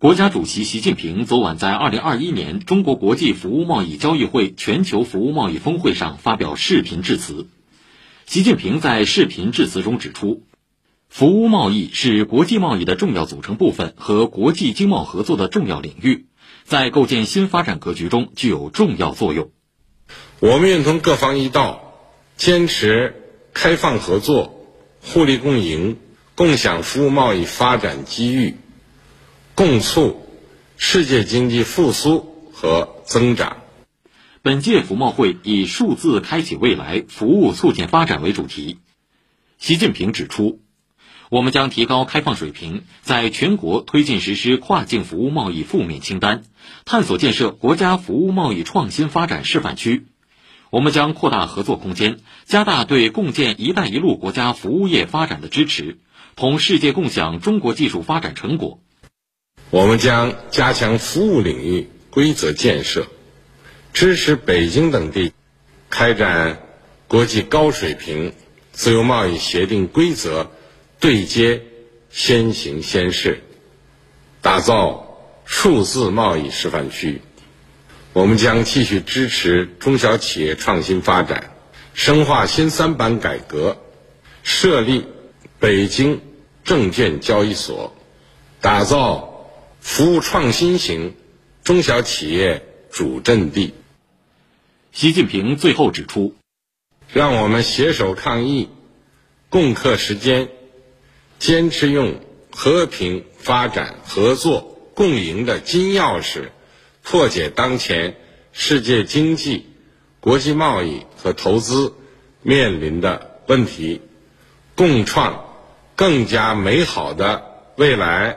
国家主席习近平昨晚在二零二一年中国国际服务贸易交易会全球服务贸易峰会上发表视频致辞。习近平在视频致辞中指出，服务贸易是国际贸易的重要组成部分和国际经贸合作的重要领域，在构建新发展格局中具有重要作用。我们愿同各方一道，坚持开放合作、互利共赢，共享服务贸易发展机遇。共促世界经济复苏和增长。本届服贸会以“数字开启未来，服务促进发展”为主题。习近平指出，我们将提高开放水平，在全国推进实施跨境服务贸易负面清单，探索建设国家服务贸易创新发展示范区。我们将扩大合作空间，加大对共建“一带一路”国家服务业发展的支持，同世界共享中国技术发展成果。我们将加强服务领域规则建设，支持北京等地开展国际高水平自由贸易协定规则对接先行先试，打造数字贸易示范区。我们将继续支持中小企业创新发展，深化新三板改革，设立北京证券交易所，打造。服务创新型中小企业主阵地。习近平最后指出，让我们携手抗疫，共克时艰，坚持用和平、发展、合作、共赢的金钥匙，破解当前世界经济、国际贸易和投资面临的问题，共创更加美好的未来。